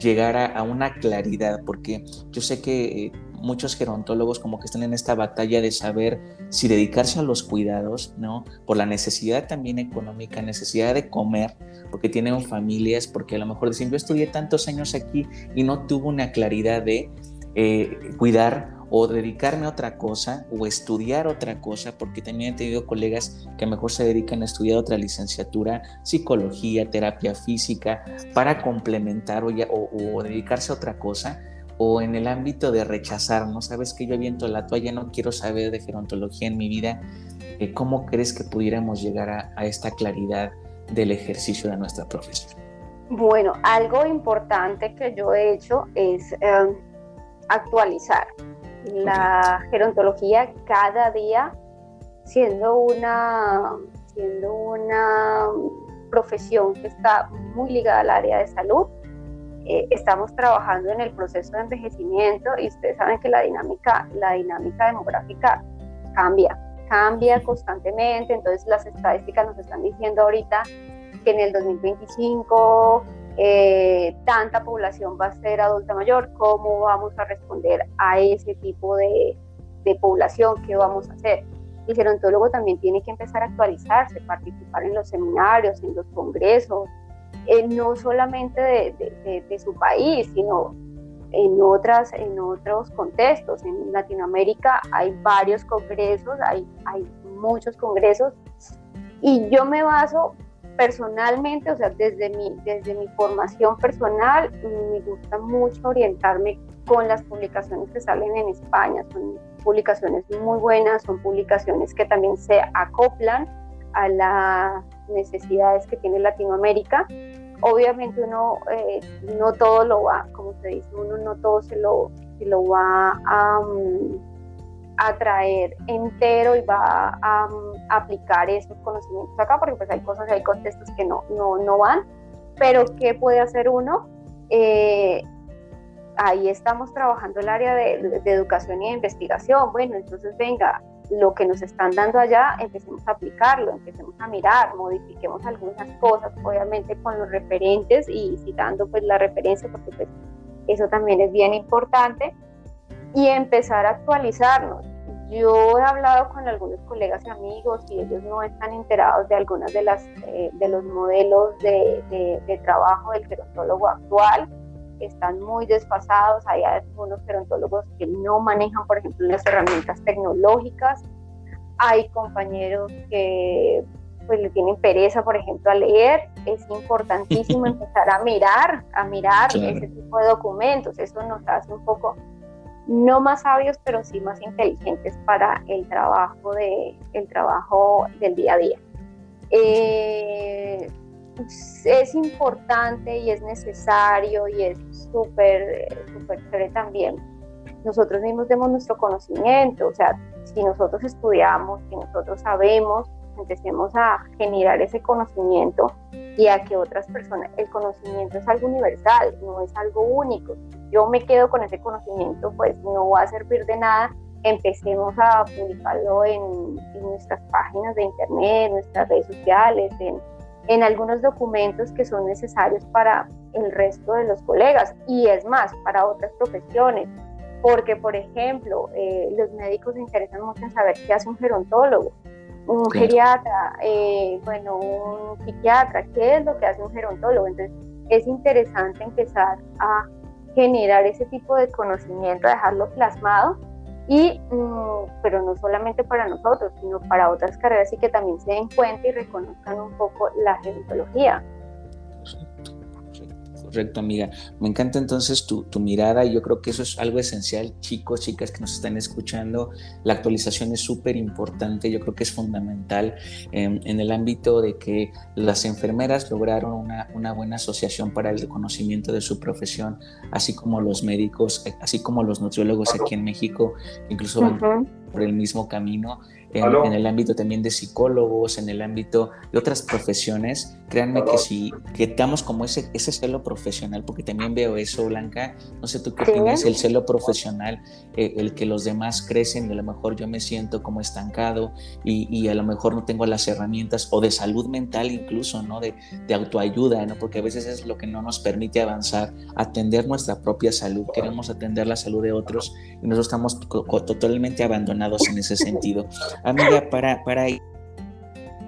[SPEAKER 1] llegar a, a, una claridad? Porque yo sé que... Eh, muchos gerontólogos como que están en esta batalla de saber si dedicarse a los cuidados, ¿no? Por la necesidad también económica, necesidad de comer, porque tienen familias, porque a lo mejor dicen, yo estudié tantos años aquí y no tuve una claridad de eh, cuidar o dedicarme a otra cosa o estudiar otra cosa, porque también he tenido colegas que mejor se dedican a estudiar otra licenciatura, psicología, terapia física, para complementar o, o dedicarse a otra cosa o en el ámbito de rechazar, ¿no? Sabes que yo aviento la toalla, no quiero saber de gerontología en mi vida. Eh, ¿Cómo crees que pudiéramos llegar a, esta claridad del ejercicio de nuestra profesión?
[SPEAKER 2] Bueno, algo importante que yo he hecho es em, actualizar la gerontología cada día, siendo una, siendo una profesión que está muy ligada al área de salud eh, estamos trabajando en el proceso de envejecimiento y ustedes saben que la dinámica, la dinámica demográfica cambia, cambia constantemente, entonces las estadísticas nos están diciendo ahorita que en el 2025 eh, tanta población va a ser adulta mayor, ¿cómo vamos a responder a ese tipo de, de población? ¿Qué vamos a hacer? El gerontólogo también tiene que empezar a actualizarse, participar en los seminarios, en los congresos, eh, no solamente de, su país, sino en, otras, en otros contextos. En Latinoamérica hay varios congresos, hay, hay muchos congresos, y yo me baso personalmente, o sea, desde mi, desde mi formación personal, me gusta mucho orientarme con las publicaciones que salen en España. Son publicaciones muy buenas, son publicaciones que también se acoplan a las necesidades que tiene Latinoamérica. Obviamente uno eh, no todo lo va, como se dice, uno no todo se lo, se lo va a, mm, a, traer entero y va a, mm, aplicar esos conocimientos acá, porque pues hay cosas, hay contextos que no, no, no van, pero ¿qué puede hacer uno? Eh, ahí estamos trabajando el área de, de, educación y de investigación. Bueno, entonces venga, lo que nos están dando allá, empecemos a aplicarlo, empecemos a mirar, modifiquemos algunas cosas, obviamente con los referentes y citando pues la referencia, porque pues eso también es bien importante, y empezar a actualizarnos. Yo he hablado con algunos colegas y amigos y ellos no están enterados de algunas de las eh, de los modelos de, de, trabajo del gerontólogo actual, están muy desfasados, hay algunos gerontólogos que no manejan, por ejemplo, las herramientas tecnológicas, hay compañeros que pues le tienen pereza, por ejemplo, a leer, es importantísimo <laughs> empezar a mirar, a mirar ese tipo de documentos, eso nos hace un poco no más sabios, pero sí más inteligentes para el trabajo, de, el trabajo del día a día. Eh, es importante y es necesario y es súper, súper chévere también. Nosotros mismos demos nuestro conocimiento, o sea, si nosotros estudiamos, si nosotros sabemos, empecemos a generar ese conocimiento y a que otras personas, el conocimiento es algo universal, no es algo único. Yo me quedo con ese conocimiento, pues no va a servir de nada. Empecemos a publicarlo en, nuestras páginas de internet, en nuestras redes sociales, en, en algunos documentos que son necesarios para el resto de los colegas y es más, para otras profesiones. Porque, por ejemplo, eh, los médicos se interesan mucho en saber qué hace un gerontólogo un geriatra, eh, bueno, un psiquiatra, qué es lo que hace un gerontólogo. Entonces, es interesante empezar a generar ese tipo de conocimiento, dejarlo plasmado, y, mm, pero no solamente para nosotros, sino para otras carreras y que también se den cuenta y reconozcan un poco la gerontología.
[SPEAKER 1] Correcto, amiga. Me encanta entonces tu, mirada y yo creo que eso es algo esencial, chicos, chicas que nos están escuchando. La actualización es súper importante, yo creo que es fundamental en, el ámbito de que las enfermeras lograron una, una, buena asociación para el reconocimiento de su profesión, así como los médicos, así como los nutriólogos aquí en México, incluso van por el mismo camino en, el ámbito también de psicólogos, en el ámbito de otras profesiones, créanme que si que como ese, ese celo profesional, porque también veo eso, Blanca, no sé tú qué opinas, el celo profesional, eh, el que los demás crecen y a lo mejor yo me siento como estancado y, y, a lo mejor no tengo las herramientas o de salud mental incluso, ¿no? De, de autoayuda, ¿no? Porque a veces es lo que no nos permite avanzar, atender nuestra propia salud, queremos atender la salud de otros y nosotros estamos totalmente abandonados en ese sentido. Amiga, para, para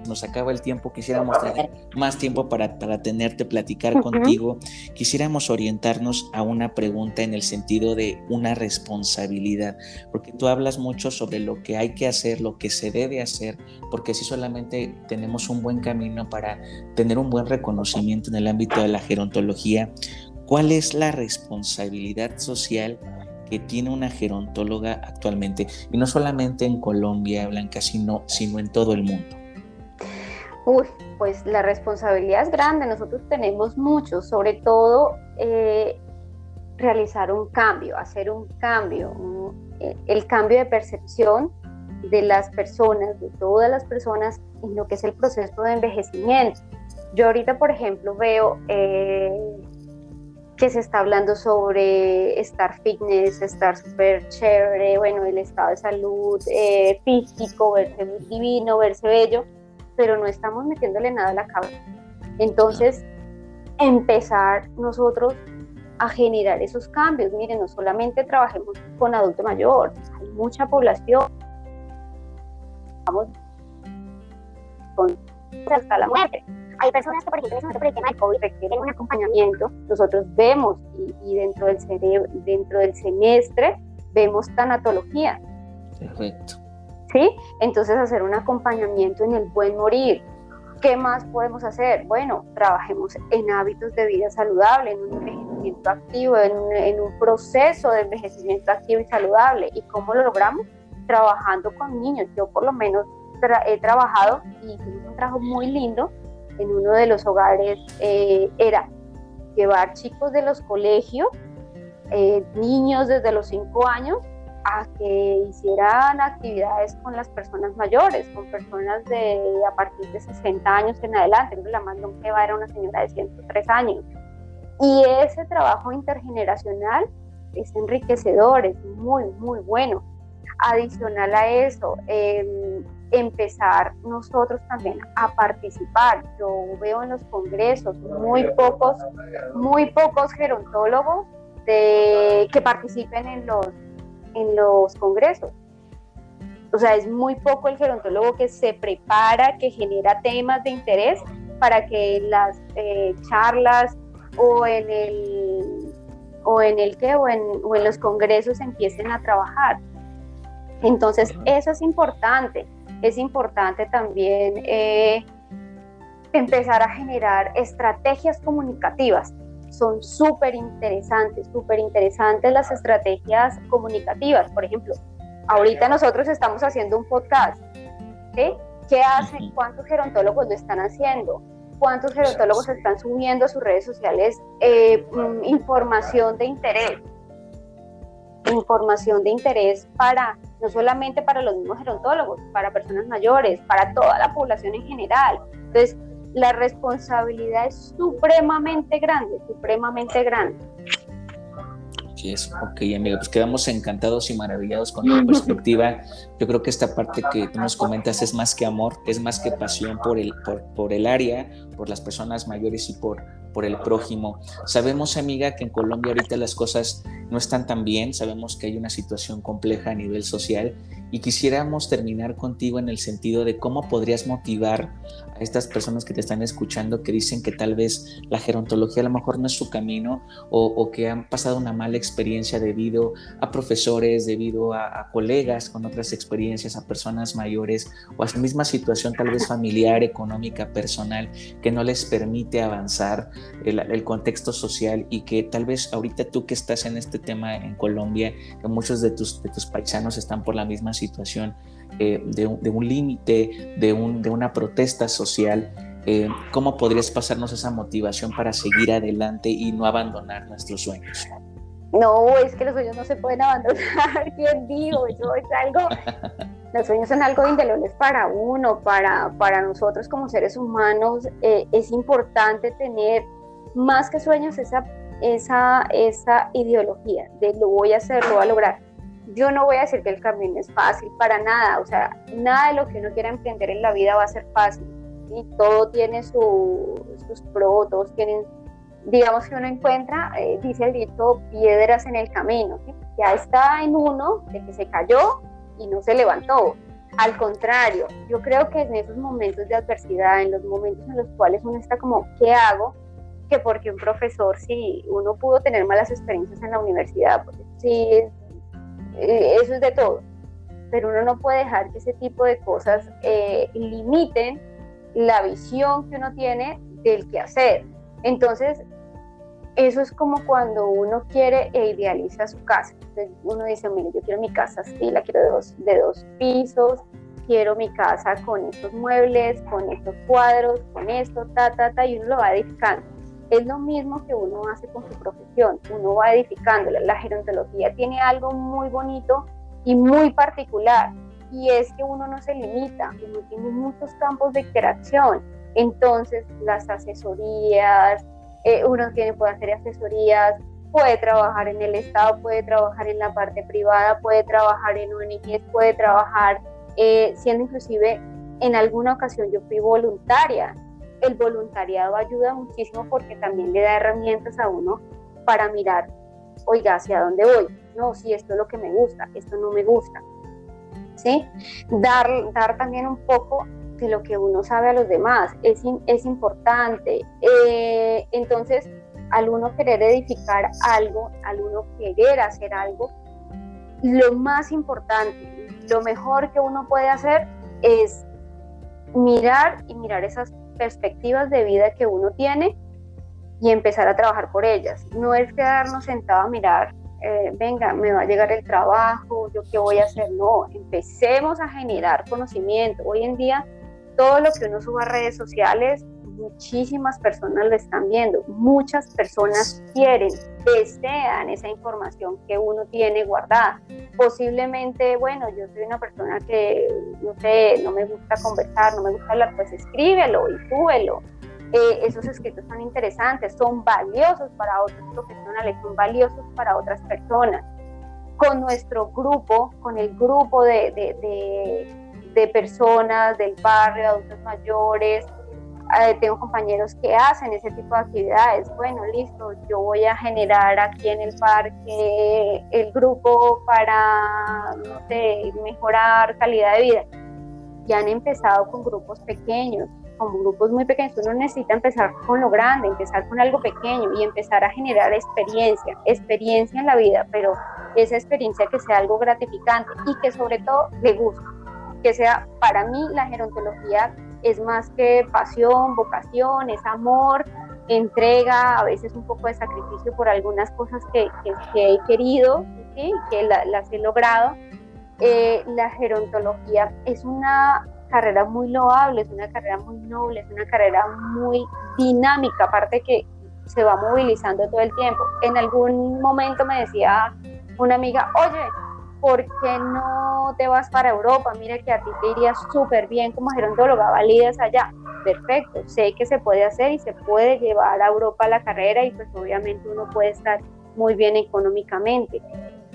[SPEAKER 1] nos acaba el tiempo, quisiéramos tener más tiempo para, para tenerte, platicar contigo. Quisiéramos orientarnos a una pregunta en el sentido de una responsabilidad, porque tú hablas mucho sobre lo que hay que hacer, lo que se debe hacer, porque si solamente tenemos un buen camino para tener un buen reconocimiento en el ámbito de la gerontología. ¿Cuál es la responsabilidad social que tiene una gerontóloga actualmente, y no solamente en Colombia, Blanca, sino, sino en todo el mundo?
[SPEAKER 2] Uy, pues la responsabilidad es grande, nosotros tenemos mucho, sobre todo eh, realizar un cambio, hacer un cambio, eh, el cambio de percepción de las personas, de todas las personas, en lo que es el proceso de envejecimiento. Yo ahorita, por ejemplo, veo eh, que se está hablando sobre estar fitness, estar súper chévere, bueno, el estado de salud físico, verse divino, verse bello, pero no estamos metiéndole nada a la cabeza. Entonces, empezar nosotros a generar esos cambios. Miren, no solamente trabajemos con adulto mayor, hay mucha población. Vamos con hasta la muerte hay personas que, por ejemplo, por el tema del COVID requieren un acompañamiento. Nosotros vemos y, dentro, del cerebro, dentro del semestre vemos tanatología.
[SPEAKER 1] Perfecto.
[SPEAKER 2] Entonces hacer un acompañamiento en el buen morir. ¿Qué más podemos hacer? Bueno, trabajemos en hábitos de vida saludable, en un envejecimiento activo, en un, en un proceso de envejecimiento activo y saludable. ¿Y cómo lo logramos? Trabajando con niños. Yo por lo menos he trabajado y hicimos un trabajo muy lindo en uno de los hogares eh, era llevar chicos de los colegios, eh, niños desde los 5 años, a que hicieran actividades con las personas mayores, con personas de a partir de 60 años en adelante. La más longeva era una señora de 103 años. Y ese trabajo intergeneracional es enriquecedor, es muy, muy bueno. Adicional a eso, em, empezar nosotros también a participar. Yo veo en los congresos muy pocos, muy pocos gerontólogos de, que participen en los, en los congresos. O sea, es muy poco el gerontólogo que se prepara, que genera temas de interés para que las eh, charlas o en el o en el que o en, o en los congresos empiecen a trabajar. Entonces, eso es importante. Es importante también eh, empezar a generar estrategias comunicativas. Son súper interesantes, súper interesantes las estrategias comunicativas. Por ejemplo, ahorita nosotros estamos haciendo un podcast. ¿Qué hacen? ¿Cuántos gerontólogos lo están haciendo? cuántos gerontólogos están subiendo a sus redes sociales eh, mm, información de interés. Información de interés para, no solamente para los mismos gerontólogos, para personas mayores, para toda la población en general. Entonces, la responsabilidad es supremamente grande, supremamente grande.
[SPEAKER 1] es, ok, amiga, pues quedamos encantados y maravillados con tu perspectiva. Yo creo que esta parte que tú nos comentas es más que amor, es más que pasión por el, por, por el área, por las personas mayores y por, por el prójimo. Sabemos, amiga, que en Colombia ahorita las cosas no están tan bien, sabemos que hay una situación compleja a nivel social y quisiéramos terminar contigo en el sentido de cómo podrías motivar a estas personas que te están escuchando que dicen que tal vez la gerontología a lo mejor no es su camino o, que han pasado una mala experiencia debido a profesores, debido a, colegas con otras experiencias, a personas mayores o a su misma situación tal vez familiar, económica, personal, que no les permite avanzar el, contexto social y que tal vez ahorita tú que estás en este tema en Colombia, que muchos de tus, de tus paisanos están por la misma situación eh, de, un límite, de, un, de una protesta social, eh, ¿cómo podrías pasarnos esa motivación para seguir adelante y no abandonar nuestros sueños?
[SPEAKER 2] No, es que los sueños no se pueden abandonar, <laughs> ¿quién dijo? Eso es algo, <laughs> los sueños son algo indelebles para uno, para, para nosotros como seres humanos. Eh, es importante tener más que sueños esa, esa, esa ideología de lo voy a hacer, lo voy a lograr. Yo no voy a decir que el camino es fácil, para nada, o sea, nada de lo que uno quiera emprender en la vida va a ser fácil. Y todo tiene sus pros, todos tienen, digamos que uno encuentra, eh, dice el dicho, piedras en el camino. Ya está en uno de que se cayó y no se levantó. Al contrario, yo creo que en esos momentos de adversidad, en los momentos en los cuales uno está como, ¿qué hago? que porque un profesor, si uno pudo tener malas experiencias en la universidad, sí, eh, eso es de todo, pero uno no puede dejar que ese tipo de cosas eh, limiten la visión que uno tiene del que hacer. Entonces, eso es como cuando uno quiere e idealiza su casa. uno dice, mire, yo quiero mi casa así, la quiero de dos, de dos pisos, quiero mi casa con estos muebles, con estos cuadros, con esto, ta, ta, ta, y uno lo va edificando es lo mismo que uno hace con su profesión, uno va edificándola. La gerontología tiene algo muy bonito y muy particular, y es que uno no se limita, uno tiene muchos campos de interacción. Entonces, las asesorías, eh, uno tiene, puede hacer asesorías, puede trabajar en el Estado, puede trabajar en la parte privada, puede trabajar en ONGs, puede trabajar eh, siendo inclusive en alguna ocasión yo fui voluntaria el voluntariado ayuda muchísimo porque también le da herramientas a uno para mirar, oiga, ¿hacia dónde voy? No, si esto es lo que me gusta, esto no me gusta. ¿Sí? Dar, dar también un poco de lo que uno sabe a los demás es, es importante. Eh, entonces, al uno querer edificar algo, al uno querer hacer algo, lo más importante, lo mejor que uno puede hacer es mirar y mirar esas perspectivas de vida que uno tiene y empezar a trabajar por ellas. No es quedarnos sentado a mirar, eh, venga, me va a llegar el trabajo, yo qué voy a hacer. No, empecemos a generar conocimiento. Hoy en día, todo lo que uno suba a redes sociales muchísimas personas lo están viendo, muchas personas quieren, desean esa información que uno tiene guardada. Posiblemente, bueno, yo soy una persona que, no sé, no me gusta conversar, no me gusta hablar, pues escríbelo y súbelo. Eh, esos escritos son interesantes, son valiosos para otros profesionales, son valiosos para otras personas. con nuestro grupo, con el grupo de, de, de, personas del barrio, adultos mayores. Eh, tengo compañeros que hacen ese tipo de actividades. Bueno, listo, yo voy a generar aquí en el parque el grupo para, no sé, mejorar calidad de vida. Ya han empezado con grupos pequeños, con grupos muy pequeños, uno necesita empezar con lo grande, empezar con algo pequeño y empezar a generar experiencia, experiencia en la vida, pero esa experiencia que sea algo gratificante y que sobre todo le guste, que sea para mí la gerontología es más que pasión, vocación, es amor, entrega, a veces un poco de sacrificio por algunas cosas que, que, he querido, y que las he logrado. Eh, la gerontología es una carrera muy loable, es una carrera muy noble, es una carrera muy dinámica, aparte que se va movilizando todo el tiempo. En algún momento me decía una amiga, oye, ¿por qué no te vas para Europa? Mira que a ti te iría súper bien como gerontóloga, validas allá. Perfecto, sé que se puede hacer y se puede llevar a Europa la carrera y pues obviamente uno puede estar muy bien económicamente,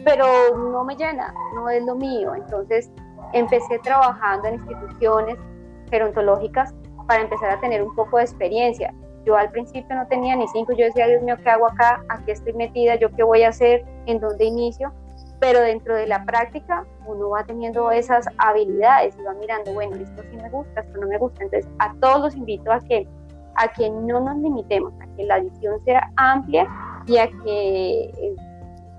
[SPEAKER 2] pero no me llena, no es lo mío. Entonces empecé trabajando en instituciones gerontológicas para empezar a tener un poco de experiencia. Yo al principio no tenía ni cinco, yo decía, Dios mío, ¿qué hago acá? ¿Aquí estoy metida? ¿Yo qué voy a hacer? ¿En dónde inicio? Pero dentro de la práctica uno va teniendo esas habilidades y va mirando, bueno, esto sí me gusta, esto no me gusta. Entonces a todos los invito a que, a que no nos limitemos, a que la visión sea amplia y a que eh,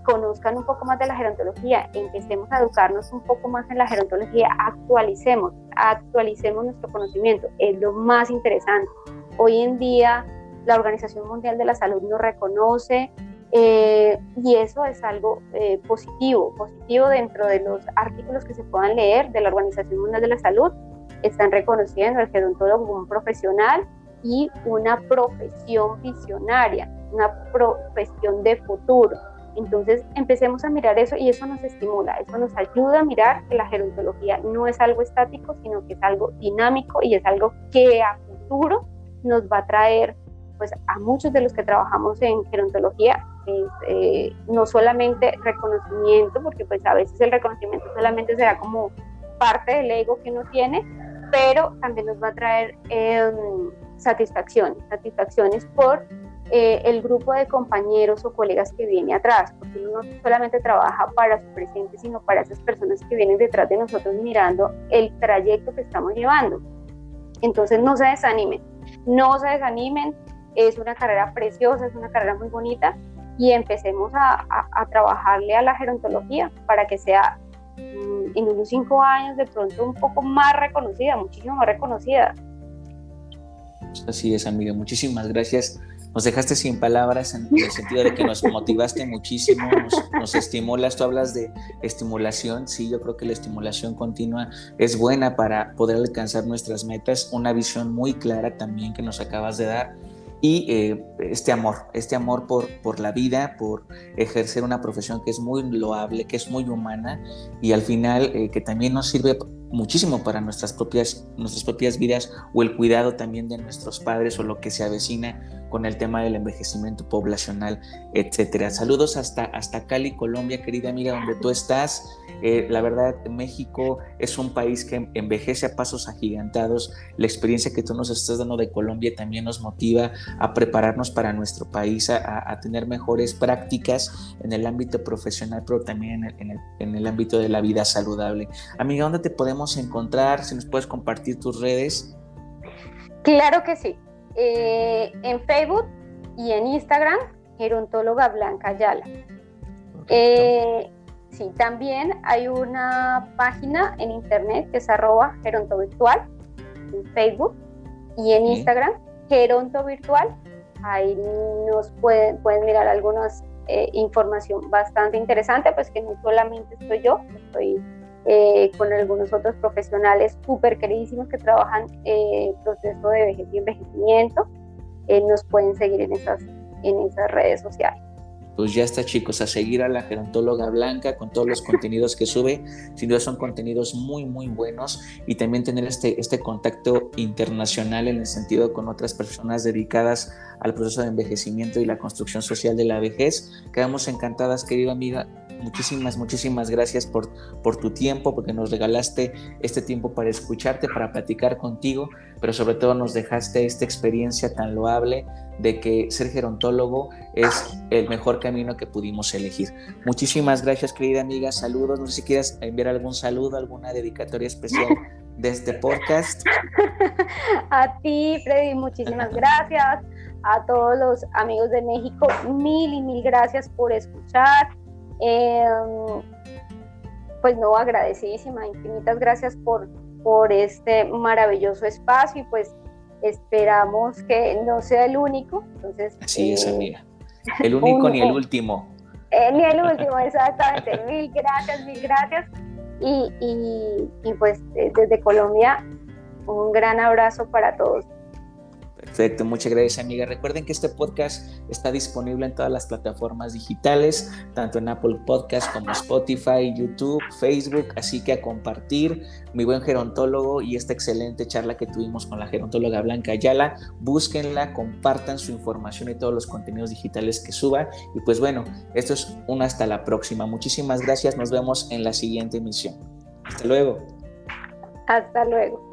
[SPEAKER 2] conozcan un poco más de la gerontología, empecemos a educarnos un poco más en la gerontología, actualicemos, actualicemos nuestro conocimiento, es lo más interesante. Hoy en día la Organización Mundial de la Salud nos reconoce eh, y eso es algo eh, positivo, positivo dentro de los artículos que se puedan leer de la Organización Mundial de la Salud, están reconociendo al gerontólogo como un profesional y una profesión visionaria, una profesión de futuro. Entonces empecemos a mirar eso y eso nos estimula, eso nos ayuda a mirar que la gerontología no es algo estático, sino que es algo dinámico y es algo que a futuro nos va a traer pues a muchos de los que trabajamos en gerontología eh, no solamente reconocimiento, porque pues a veces el reconocimiento solamente será como parte del ego que uno tiene, pero también nos va a traer eh, satisfacciones, satisfacciones por eh, el grupo de compañeros o colegas que viene atrás, porque uno no solamente trabaja para su presente, sino para esas personas que vienen detrás de nosotros mirando el trayecto que estamos llevando. Entonces no se desanimen, no se desanimen, es una carrera preciosa, es una carrera muy bonita y empecemos a, a, trabajarle a la gerontología para que sea mm, en unos cinco años de pronto un poco más reconocida, muchísimo más reconocida.
[SPEAKER 1] Así es, amiga. Muchísimas gracias. Nos dejaste sin palabras en el sentido de que nos motivaste muchísimo, nos, estimulas, tú hablas de estimulación, sí, yo creo que la estimulación continua es buena para poder alcanzar nuestras metas, una visión muy clara también que nos acabas de dar y eh, este amor, este amor por, por la vida, por ejercer una profesión que es muy loable, que es muy humana y al final eh, que también nos sirve muchísimo para nuestras propias, nuestras propias vidas o el cuidado también de nuestros padres o lo que se avecina con el tema del envejecimiento poblacional, etcétera. Saludos hasta, hasta Cali, Colombia, querida amiga, donde tú estás. Eh, la verdad, México es un país que envejece a pasos agigantados. La experiencia que tú nos estás dando de Colombia también nos motiva a prepararnos para nuestro país, a, tener mejores prácticas en el ámbito profesional, pero también en el, en el ámbito de la vida saludable. Amiga, ¿dónde te podemos encontrar? Si nos puedes compartir tus redes.
[SPEAKER 2] Claro que sí. Eh, en Facebook y en Instagram, gerontóloga Blanca Ayala. Eh, sí, también hay una página en internet que es arroba gerontovirtual en Facebook y en Instagram, geronto virtual. Ahí nos pueden, pueden mirar algunas eh, información bastante interesante, pues que no solamente estoy yo, estoy eh, con algunos otros profesionales súper queridísimos que trabajan eh, proceso de vejez y envejecimiento. Eh, nos pueden seguir en esas, en esas redes sociales.
[SPEAKER 1] Pues ya está chicos, a seguir a la gerontóloga Blanca con todos los contenidos que sube. Sin duda son contenidos muy, muy buenos y también tener este, este contacto internacional en el sentido con otras personas dedicadas al proceso de envejecimiento y la construcción social de la vejez. Quedamos encantadas, querida amiga, muchísimas, muchísimas gracias por, por tu tiempo, porque nos regalaste este tiempo para escucharte, para platicar contigo, pero sobre todo nos dejaste esta experiencia tan loable de que ser gerontólogo es el mejor camino que pudimos elegir. Muchísimas gracias, querida amiga. Saludos. No sé si quieres enviar algún saludo, alguna dedicatoria especial de este podcast. <laughs>
[SPEAKER 2] A ti, Freddy, muchísimas <laughs> gracias. A todos los amigos de México, mil y mil gracias por escuchar. Em, pues no, agradecidísima, infinitas gracias por, por este maravilloso espacio y pues esperamos que no sea el único. Entonces,
[SPEAKER 1] Así es, eh, amiga. El único ni el último.
[SPEAKER 2] Eh, ni el último, exactamente. <laughs> mil gracias, mil gracias. Y, y, y pues desde Colombia, un gran abrazo para todos.
[SPEAKER 1] Perfecto, muchas gracias amiga. Recuerden que este podcast está disponible en todas las plataformas digitales, tanto en Apple Podcast como Spotify, YouTube, Facebook, así que a compartir mi buen gerontólogo y esta excelente charla que tuvimos con la gerontóloga Blanca Ayala. Búsquenla, compartan su información y todos los contenidos digitales que suba. Y pues bueno, esto es una hasta la próxima. Muchísimas gracias, nos vemos en la siguiente emisión. Hasta luego.
[SPEAKER 2] Hasta luego.